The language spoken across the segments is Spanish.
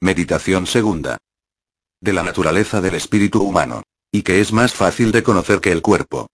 Meditación segunda. De la naturaleza del espíritu humano. Y que es más fácil de conocer que el cuerpo.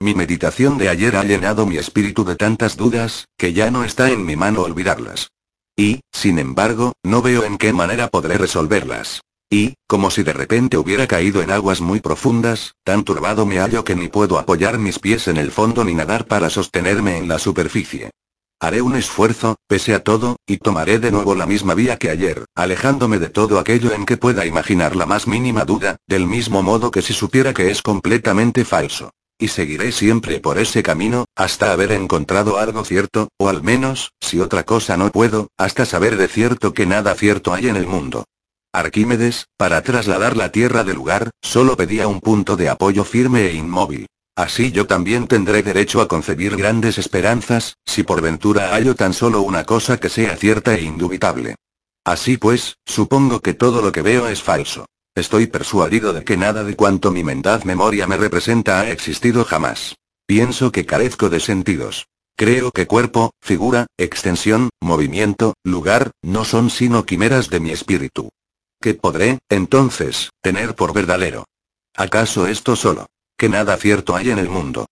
Mi meditación de ayer ha llenado mi espíritu de tantas dudas, que ya no está en mi mano olvidarlas. Y, sin embargo, no veo en qué manera podré resolverlas. Y, como si de repente hubiera caído en aguas muy profundas, tan turbado me hallo que ni puedo apoyar mis pies en el fondo ni nadar para sostenerme en la superficie. Haré un esfuerzo, pese a todo, y tomaré de nuevo la misma vía que ayer, alejándome de todo aquello en que pueda imaginar la más mínima duda, del mismo modo que si supiera que es completamente falso. Y seguiré siempre por ese camino, hasta haber encontrado algo cierto, o al menos, si otra cosa no puedo, hasta saber de cierto que nada cierto hay en el mundo. Arquímedes, para trasladar la Tierra del lugar, solo pedía un punto de apoyo firme e inmóvil. Así yo también tendré derecho a concebir grandes esperanzas, si por ventura hallo tan solo una cosa que sea cierta e indubitable. Así pues, supongo que todo lo que veo es falso. Estoy persuadido de que nada de cuanto mi mendaz memoria me representa ha existido jamás. Pienso que carezco de sentidos. Creo que cuerpo, figura, extensión, movimiento, lugar, no son sino quimeras de mi espíritu. ¿Qué podré, entonces, tener por verdadero? ¿Acaso esto solo? Que nada cierto hay en el mundo.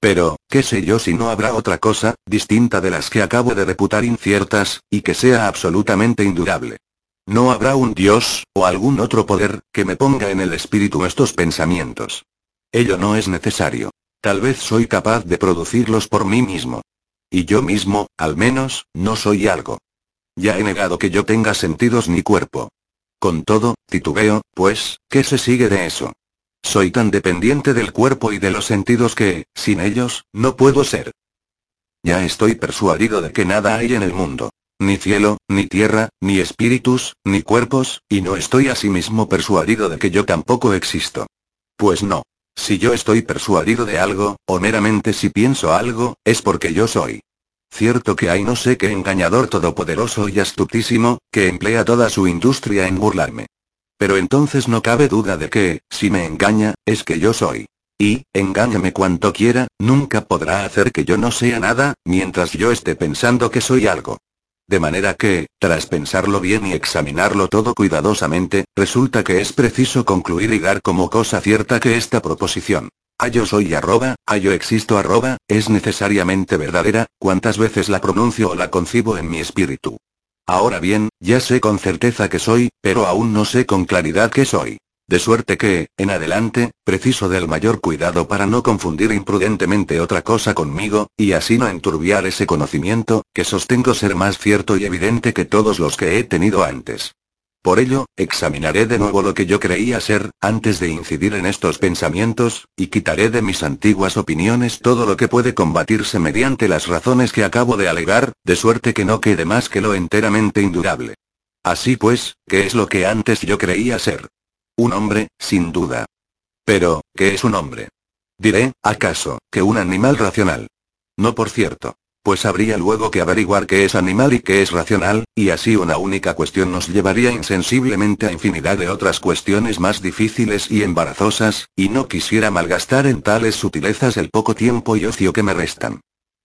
Pero, ¿qué sé yo si no habrá otra cosa, distinta de las que acabo de reputar inciertas, y que sea absolutamente indurable? No habrá un Dios, o algún otro poder, que me ponga en el espíritu estos pensamientos. Ello no es necesario. Tal vez soy capaz de producirlos por mí mismo. Y yo mismo, al menos, no soy algo. Ya he negado que yo tenga sentidos ni cuerpo. Con todo, titubeo, pues, ¿qué se sigue de eso? Soy tan dependiente del cuerpo y de los sentidos que, sin ellos, no puedo ser. Ya estoy persuadido de que nada hay en el mundo. Ni cielo, ni tierra, ni espíritus, ni cuerpos, y no estoy asimismo persuadido de que yo tampoco existo. Pues no. Si yo estoy persuadido de algo, o meramente si pienso algo, es porque yo soy. Cierto que hay no sé qué engañador todopoderoso y astutísimo, que emplea toda su industria en burlarme. Pero entonces no cabe duda de que, si me engaña, es que yo soy. Y, engáñame cuanto quiera, nunca podrá hacer que yo no sea nada, mientras yo esté pensando que soy algo. De manera que, tras pensarlo bien y examinarlo todo cuidadosamente, resulta que es preciso concluir y dar como cosa cierta que esta proposición, a yo soy arroba, a yo existo arroba, es necesariamente verdadera, cuantas veces la pronuncio o la concibo en mi espíritu. Ahora bien, ya sé con certeza que soy, pero aún no sé con claridad que soy. De suerte que, en adelante, preciso del mayor cuidado para no confundir imprudentemente otra cosa conmigo, y así no enturbiar ese conocimiento, que sostengo ser más cierto y evidente que todos los que he tenido antes. Por ello, examinaré de nuevo lo que yo creía ser, antes de incidir en estos pensamientos, y quitaré de mis antiguas opiniones todo lo que puede combatirse mediante las razones que acabo de alegar, de suerte que no quede más que lo enteramente indudable. Así pues, ¿qué es lo que antes yo creía ser? Un hombre, sin duda. Pero, ¿qué es un hombre? Diré, ¿acaso, que un animal racional? No por cierto pues habría luego que averiguar qué es animal y qué es racional, y así una única cuestión nos llevaría insensiblemente a infinidad de otras cuestiones más difíciles y embarazosas, y no quisiera malgastar en tales sutilezas el poco tiempo y ocio que me restan.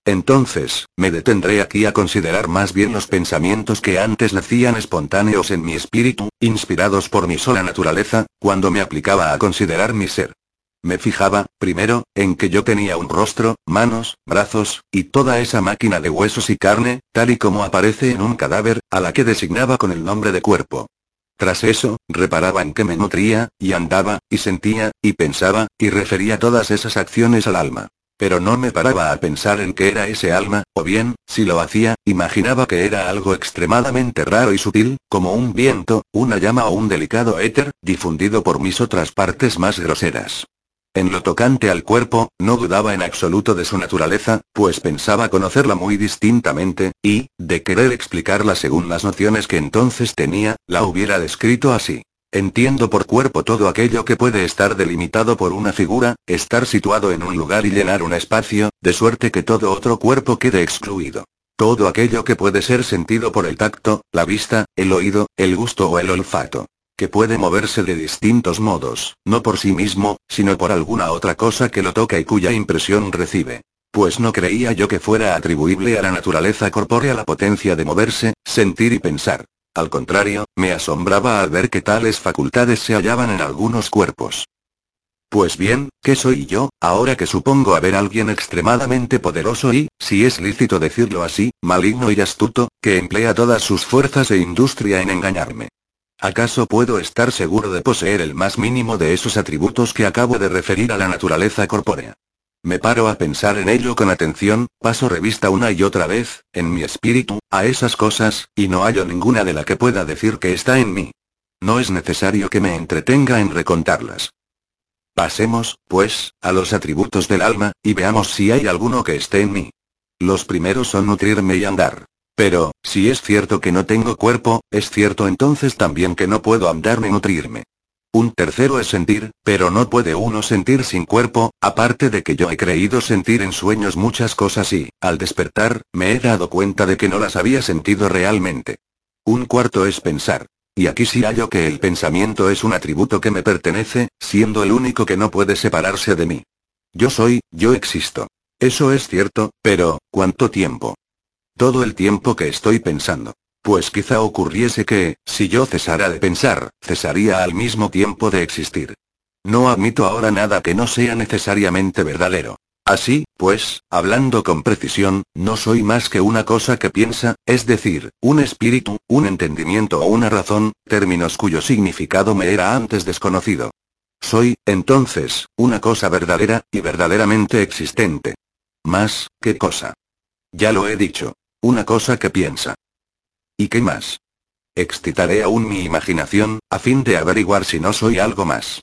Entonces, me detendré aquí a considerar más bien los pensamientos que antes nacían espontáneos en mi espíritu, inspirados por mi sola naturaleza, cuando me aplicaba a considerar mi ser. Me fijaba, primero, en que yo tenía un rostro, manos, brazos, y toda esa máquina de huesos y carne, tal y como aparece en un cadáver, a la que designaba con el nombre de cuerpo. Tras eso, reparaba en que me nutría, y andaba, y sentía, y pensaba, y refería todas esas acciones al alma. Pero no me paraba a pensar en qué era ese alma, o bien, si lo hacía, imaginaba que era algo extremadamente raro y sutil, como un viento, una llama o un delicado éter, difundido por mis otras partes más groseras. En lo tocante al cuerpo, no dudaba en absoluto de su naturaleza, pues pensaba conocerla muy distintamente, y, de querer explicarla según las nociones que entonces tenía, la hubiera descrito así. Entiendo por cuerpo todo aquello que puede estar delimitado por una figura, estar situado en un lugar y llenar un espacio, de suerte que todo otro cuerpo quede excluido. Todo aquello que puede ser sentido por el tacto, la vista, el oído, el gusto o el olfato que puede moverse de distintos modos, no por sí mismo, sino por alguna otra cosa que lo toca y cuya impresión recibe. Pues no creía yo que fuera atribuible a la naturaleza corpórea la potencia de moverse, sentir y pensar. al contrario, me asombraba al ver que tales facultades se hallaban en algunos cuerpos. Pues bien, ¿qué soy yo, ahora que supongo haber alguien extremadamente poderoso y, si es lícito decirlo así, maligno y astuto, que emplea todas sus fuerzas e industria en engañarme? ¿Acaso puedo estar seguro de poseer el más mínimo de esos atributos que acabo de referir a la naturaleza corpórea? Me paro a pensar en ello con atención, paso revista una y otra vez, en mi espíritu, a esas cosas, y no hallo ninguna de la que pueda decir que está en mí. No es necesario que me entretenga en recontarlas. Pasemos, pues, a los atributos del alma, y veamos si hay alguno que esté en mí. Los primeros son nutrirme y andar. Pero, si es cierto que no tengo cuerpo, es cierto entonces también que no puedo andar ni nutrirme. Un tercero es sentir, pero no puede uno sentir sin cuerpo, aparte de que yo he creído sentir en sueños muchas cosas y, al despertar, me he dado cuenta de que no las había sentido realmente. Un cuarto es pensar. Y aquí sí hallo que el pensamiento es un atributo que me pertenece, siendo el único que no puede separarse de mí. Yo soy, yo existo. Eso es cierto, pero, ¿cuánto tiempo? Todo el tiempo que estoy pensando. Pues quizá ocurriese que, si yo cesara de pensar, cesaría al mismo tiempo de existir. No admito ahora nada que no sea necesariamente verdadero. Así, pues, hablando con precisión, no soy más que una cosa que piensa, es decir, un espíritu, un entendimiento o una razón, términos cuyo significado me era antes desconocido. Soy, entonces, una cosa verdadera, y verdaderamente existente. Más, ¿qué cosa? Ya lo he dicho. Una cosa que piensa. ¿Y qué más? Excitaré aún mi imaginación, a fin de averiguar si no soy algo más.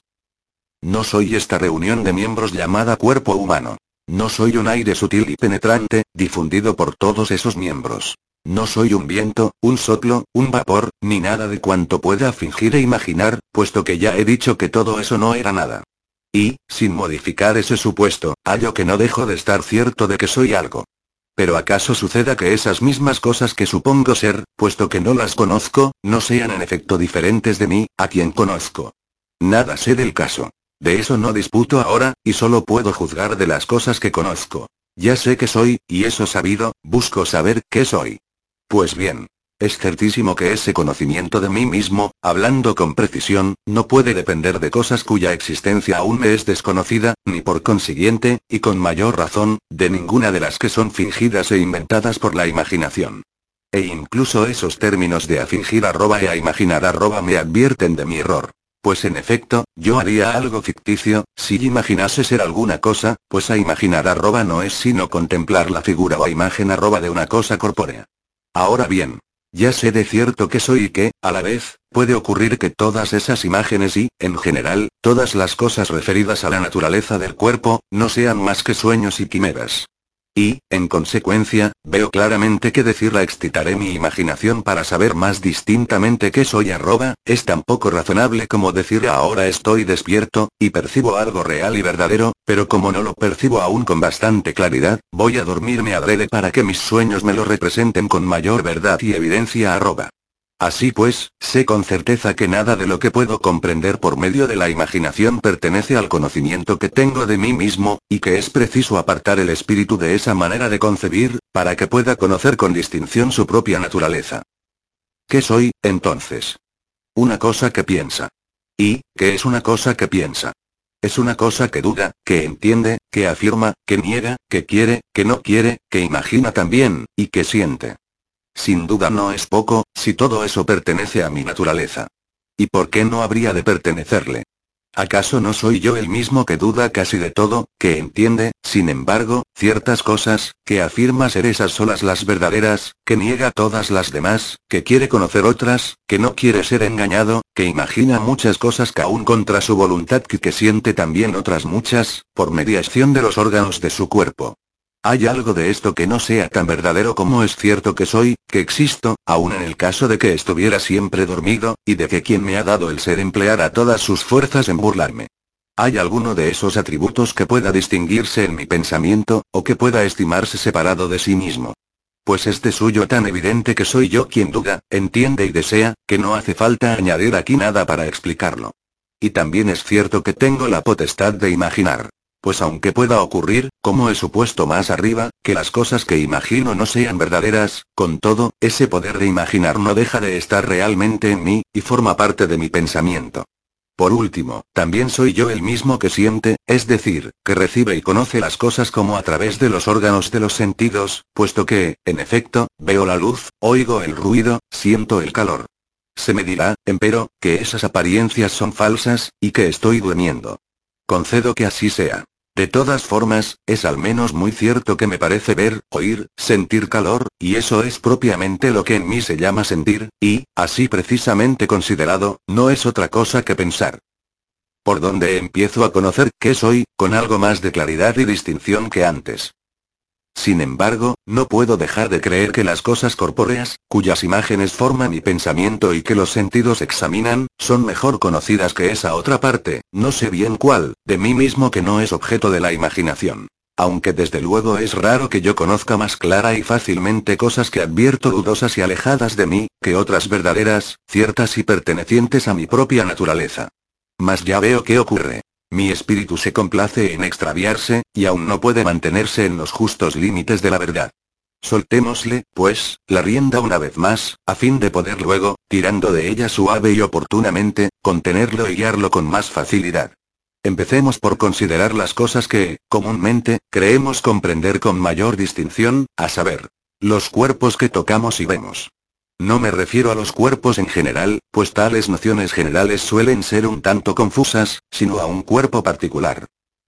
No soy esta reunión de miembros llamada cuerpo humano. No soy un aire sutil y penetrante, difundido por todos esos miembros. No soy un viento, un soplo, un vapor, ni nada de cuanto pueda fingir e imaginar, puesto que ya he dicho que todo eso no era nada. Y, sin modificar ese supuesto, hallo que no dejo de estar cierto de que soy algo. Pero acaso suceda que esas mismas cosas que supongo ser, puesto que no las conozco, no sean en efecto diferentes de mí, a quien conozco. Nada sé del caso. De eso no disputo ahora, y solo puedo juzgar de las cosas que conozco. Ya sé que soy, y eso sabido, busco saber qué soy. Pues bien. Es certísimo que ese conocimiento de mí mismo, hablando con precisión, no puede depender de cosas cuya existencia aún me es desconocida, ni por consiguiente, y con mayor razón, de ninguna de las que son fingidas e inventadas por la imaginación. E incluso esos términos de a fingir arroba e a imaginar arroba me advierten de mi error. Pues en efecto, yo haría algo ficticio, si imaginase ser alguna cosa, pues a imaginar arroba no es sino contemplar la figura o imagen arroba de una cosa corpórea. Ahora bien, ya sé de cierto que soy y que, a la vez, puede ocurrir que todas esas imágenes y, en general, todas las cosas referidas a la naturaleza del cuerpo, no sean más que sueños y quimeras. Y, en consecuencia, veo claramente que decirla excitaré mi imaginación para saber más distintamente qué soy arroba, es tan poco razonable como decir ahora estoy despierto, y percibo algo real y verdadero, pero como no lo percibo aún con bastante claridad, voy a dormirme adrede para que mis sueños me lo representen con mayor verdad y evidencia arroba. Así pues, sé con certeza que nada de lo que puedo comprender por medio de la imaginación pertenece al conocimiento que tengo de mí mismo, y que es preciso apartar el espíritu de esa manera de concebir, para que pueda conocer con distinción su propia naturaleza. ¿Qué soy, entonces? Una cosa que piensa. ¿Y, qué es una cosa que piensa? Es una cosa que duda, que entiende, que afirma, que niega, que quiere, que no quiere, que imagina también, y que siente. Sin duda no es poco, si todo eso pertenece a mi naturaleza. ¿Y por qué no habría de pertenecerle? ¿Acaso no soy yo el mismo que duda casi de todo, que entiende, sin embargo, ciertas cosas, que afirma ser esas solas las verdaderas, que niega todas las demás, que quiere conocer otras, que no quiere ser engañado, que imagina muchas cosas que aún contra su voluntad y que siente también otras muchas, por mediación de los órganos de su cuerpo? Hay algo de esto que no sea tan verdadero como es cierto que soy, que existo, aun en el caso de que estuviera siempre dormido, y de que quien me ha dado el ser empleara todas sus fuerzas en burlarme. ¿Hay alguno de esos atributos que pueda distinguirse en mi pensamiento, o que pueda estimarse separado de sí mismo? Pues este suyo tan evidente que soy yo quien duda, entiende y desea, que no hace falta añadir aquí nada para explicarlo. Y también es cierto que tengo la potestad de imaginar. Pues aunque pueda ocurrir, como he supuesto más arriba, que las cosas que imagino no sean verdaderas, con todo, ese poder de imaginar no deja de estar realmente en mí, y forma parte de mi pensamiento. Por último, también soy yo el mismo que siente, es decir, que recibe y conoce las cosas como a través de los órganos de los sentidos, puesto que, en efecto, veo la luz, oigo el ruido, siento el calor. Se me dirá, empero, que esas apariencias son falsas, y que estoy durmiendo. Concedo que así sea. De todas formas, es al menos muy cierto que me parece ver, oír, sentir calor, y eso es propiamente lo que en mí se llama sentir, y, así precisamente considerado, no es otra cosa que pensar. Por donde empiezo a conocer qué soy, con algo más de claridad y distinción que antes. Sin embargo, no puedo dejar de creer que las cosas corpóreas, cuyas imágenes forman mi pensamiento y que los sentidos examinan, son mejor conocidas que esa otra parte, no sé bien cuál, de mí mismo que no es objeto de la imaginación. Aunque desde luego es raro que yo conozca más clara y fácilmente cosas que advierto dudosas y alejadas de mí, que otras verdaderas, ciertas y pertenecientes a mi propia naturaleza. Mas ya veo qué ocurre. Mi espíritu se complace en extraviarse, y aún no puede mantenerse en los justos límites de la verdad. Soltémosle, pues, la rienda una vez más, a fin de poder luego, tirando de ella suave y oportunamente, contenerlo y guiarlo con más facilidad. Empecemos por considerar las cosas que, comúnmente, creemos comprender con mayor distinción, a saber, los cuerpos que tocamos y vemos. No me refiero a los cuerpos en general, pues tales nociones generales suelen ser un tanto confusas, sino a un cuerpo particular.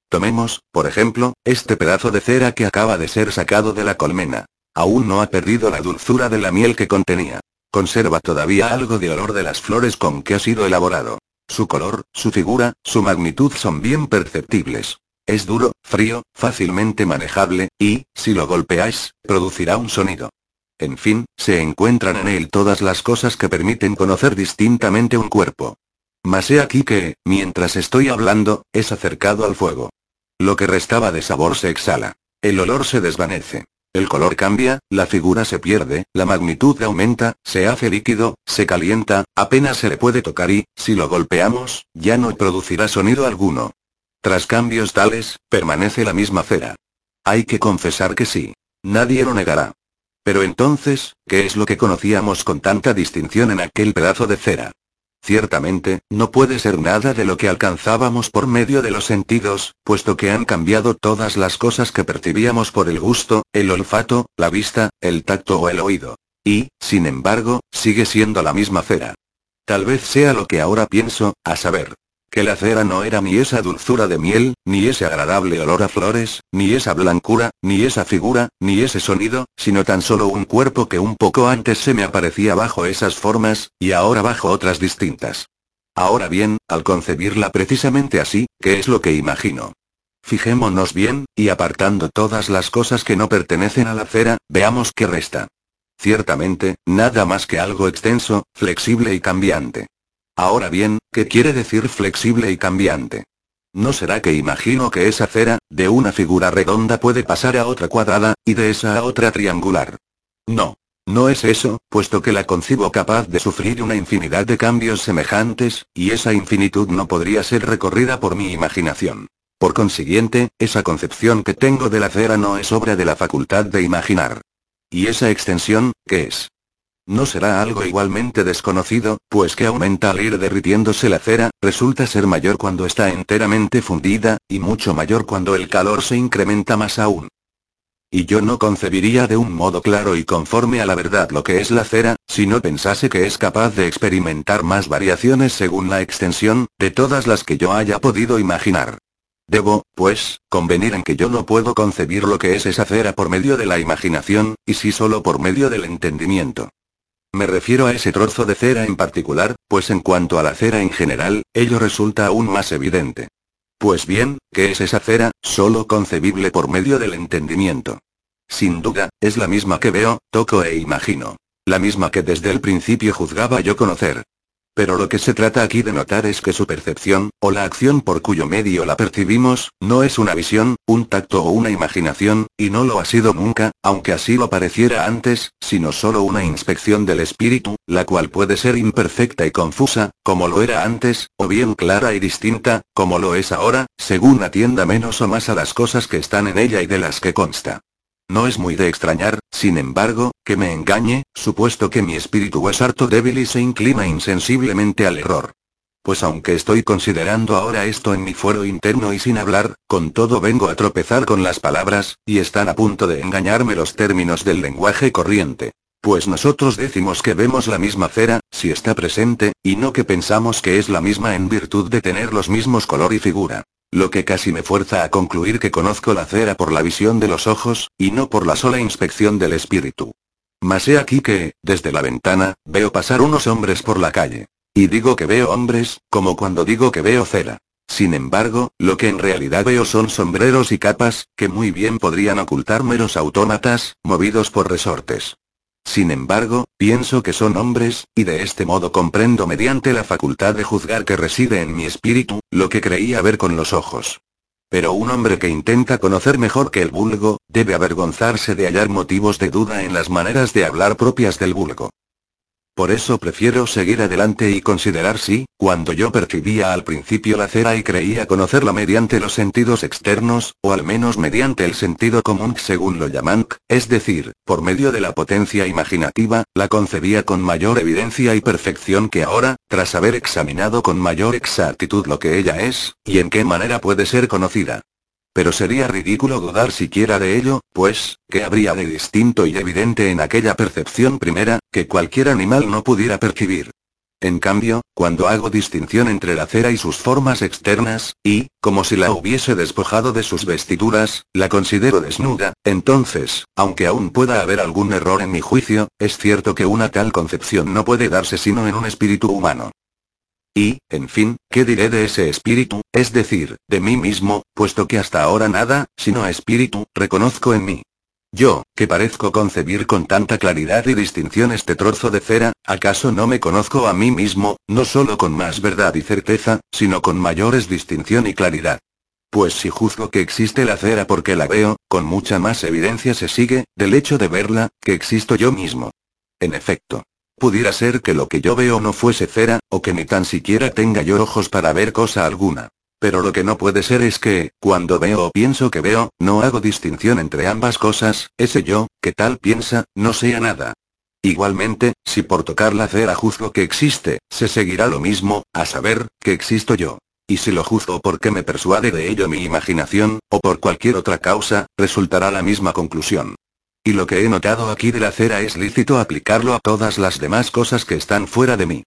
Tomemos, por ejemplo, este pedazo de cera que acaba de ser sacado de la colmena. Aún no ha perdido la dulzura de la miel que contenía. Conserva todavía algo de olor de las flores con que ha sido elaborado. Su color, su figura, su magnitud son bien perceptibles. Es duro, frío, fácilmente manejable, y, si lo golpeáis, producirá un sonido. En fin, se encuentran en él todas las cosas que permiten conocer distintamente un cuerpo. Mas he aquí que, mientras estoy hablando, es acercado al fuego. Lo que restaba de sabor se exhala. El olor se desvanece. El color cambia, la figura se pierde, la magnitud aumenta, se hace líquido, se calienta, apenas se le puede tocar y, si lo golpeamos, ya no producirá sonido alguno. Tras cambios tales, permanece la misma cera. Hay que confesar que sí. Nadie lo negará. Pero entonces, ¿qué es lo que conocíamos con tanta distinción en aquel pedazo de cera? Ciertamente, no puede ser nada de lo que alcanzábamos por medio de los sentidos, puesto que han cambiado todas las cosas que percibíamos por el gusto, el olfato, la vista, el tacto o el oído. Y, sin embargo, sigue siendo la misma cera. Tal vez sea lo que ahora pienso, a saber, que la cera no era ni esa dulzura de miel, ni ese agradable olor a flores, ni esa blancura, ni esa figura, ni ese sonido, sino tan solo un cuerpo que un poco antes se me aparecía bajo esas formas, y ahora bajo otras distintas. Ahora bien, al concebirla precisamente así, ¿qué es lo que imagino? Fijémonos bien, y apartando todas las cosas que no pertenecen a la cera, veamos qué resta. Ciertamente, nada más que algo extenso, flexible y cambiante. Ahora bien, ¿qué quiere decir flexible y cambiante? ¿No será que imagino que esa cera, de una figura redonda puede pasar a otra cuadrada, y de esa a otra triangular? No. No es eso, puesto que la concibo capaz de sufrir una infinidad de cambios semejantes, y esa infinitud no podría ser recorrida por mi imaginación. Por consiguiente, esa concepción que tengo de la cera no es obra de la facultad de imaginar. ¿Y esa extensión, qué es? No será algo igualmente desconocido, pues que aumenta al ir derritiéndose la cera, resulta ser mayor cuando está enteramente fundida, y mucho mayor cuando el calor se incrementa más aún. Y yo no concebiría de un modo claro y conforme a la verdad lo que es la cera, si no pensase que es capaz de experimentar más variaciones según la extensión, de todas las que yo haya podido imaginar. Debo, pues, convenir en que yo no puedo concebir lo que es esa cera por medio de la imaginación, y sí solo por medio del entendimiento. Me refiero a ese trozo de cera en particular, pues en cuanto a la cera en general, ello resulta aún más evidente. Pues bien, ¿qué es esa cera, solo concebible por medio del entendimiento? Sin duda, es la misma que veo, toco e imagino. La misma que desde el principio juzgaba yo conocer. Pero lo que se trata aquí de notar es que su percepción, o la acción por cuyo medio la percibimos, no es una visión, un tacto o una imaginación, y no lo ha sido nunca, aunque así lo pareciera antes, sino solo una inspección del espíritu, la cual puede ser imperfecta y confusa, como lo era antes, o bien clara y distinta, como lo es ahora, según atienda menos o más a las cosas que están en ella y de las que consta. No es muy de extrañar, sin embargo, que me engañe, supuesto que mi espíritu es harto débil y se inclina insensiblemente al error. Pues aunque estoy considerando ahora esto en mi fuero interno y sin hablar, con todo vengo a tropezar con las palabras, y están a punto de engañarme los términos del lenguaje corriente. Pues nosotros decimos que vemos la misma cera, si está presente, y no que pensamos que es la misma en virtud de tener los mismos color y figura. Lo que casi me fuerza a concluir que conozco la cera por la visión de los ojos, y no por la sola inspección del espíritu. Mas he aquí que, desde la ventana, veo pasar unos hombres por la calle. Y digo que veo hombres, como cuando digo que veo cera. Sin embargo, lo que en realidad veo son sombreros y capas, que muy bien podrían ocultar meros autómatas, movidos por resortes. Sin embargo, pienso que son hombres, y de este modo comprendo mediante la facultad de juzgar que reside en mi espíritu, lo que creía ver con los ojos. Pero un hombre que intenta conocer mejor que el vulgo, debe avergonzarse de hallar motivos de duda en las maneras de hablar propias del vulgo. Por eso prefiero seguir adelante y considerar si, cuando yo percibía al principio la cera y creía conocerla mediante los sentidos externos, o al menos mediante el sentido común según lo llaman, es decir, por medio de la potencia imaginativa, la concebía con mayor evidencia y perfección que ahora, tras haber examinado con mayor exactitud lo que ella es, y en qué manera puede ser conocida. Pero sería ridículo dudar siquiera de ello, pues, ¿qué habría de distinto y evidente en aquella percepción primera, que cualquier animal no pudiera percibir? En cambio, cuando hago distinción entre la cera y sus formas externas, y, como si la hubiese despojado de sus vestiduras, la considero desnuda, entonces, aunque aún pueda haber algún error en mi juicio, es cierto que una tal concepción no puede darse sino en un espíritu humano. Y, en fin, ¿qué diré de ese espíritu, es decir, de mí mismo, puesto que hasta ahora nada, sino espíritu, reconozco en mí? Yo, que parezco concebir con tanta claridad y distinción este trozo de cera, ¿acaso no me conozco a mí mismo, no solo con más verdad y certeza, sino con mayores distinción y claridad? Pues si juzgo que existe la cera porque la veo, con mucha más evidencia se sigue, del hecho de verla, que existo yo mismo. En efecto, Pudiera ser que lo que yo veo no fuese cera, o que ni tan siquiera tenga yo ojos para ver cosa alguna. Pero lo que no puede ser es que, cuando veo o pienso que veo, no hago distinción entre ambas cosas, ese yo, que tal piensa, no sea nada. Igualmente, si por tocar la cera juzgo que existe, se seguirá lo mismo, a saber, que existo yo. Y si lo juzgo porque me persuade de ello mi imaginación, o por cualquier otra causa, resultará la misma conclusión. Y lo que he notado aquí de la cera es lícito aplicarlo a todas las demás cosas que están fuera de mí.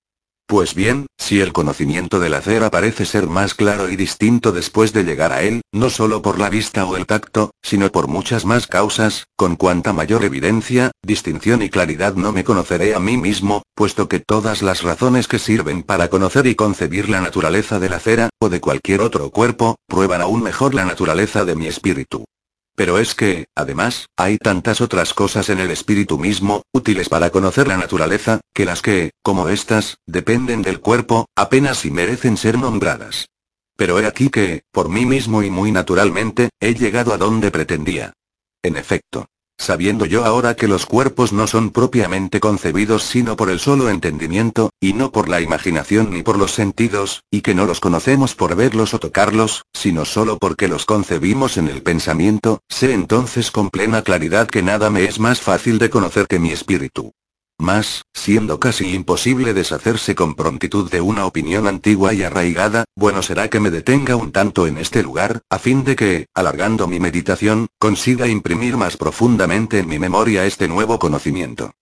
Pues bien, si el conocimiento de la cera parece ser más claro y distinto después de llegar a él, no solo por la vista o el tacto, sino por muchas más causas, con cuanta mayor evidencia, distinción y claridad no me conoceré a mí mismo, puesto que todas las razones que sirven para conocer y concebir la naturaleza de la cera, o de cualquier otro cuerpo, prueban aún mejor la naturaleza de mi espíritu. Pero es que, además, hay tantas otras cosas en el espíritu mismo, útiles para conocer la naturaleza, que las que, como estas, dependen del cuerpo, apenas si merecen ser nombradas. Pero he aquí que, por mí mismo y muy naturalmente, he llegado a donde pretendía. En efecto, Sabiendo yo ahora que los cuerpos no son propiamente concebidos sino por el solo entendimiento, y no por la imaginación ni por los sentidos, y que no los conocemos por verlos o tocarlos, sino solo porque los concebimos en el pensamiento, sé entonces con plena claridad que nada me es más fácil de conocer que mi espíritu. Mas, siendo casi imposible deshacerse con prontitud de una opinión antigua y arraigada, bueno será que me detenga un tanto en este lugar, a fin de que, alargando mi meditación, consiga imprimir más profundamente en mi memoria este nuevo conocimiento.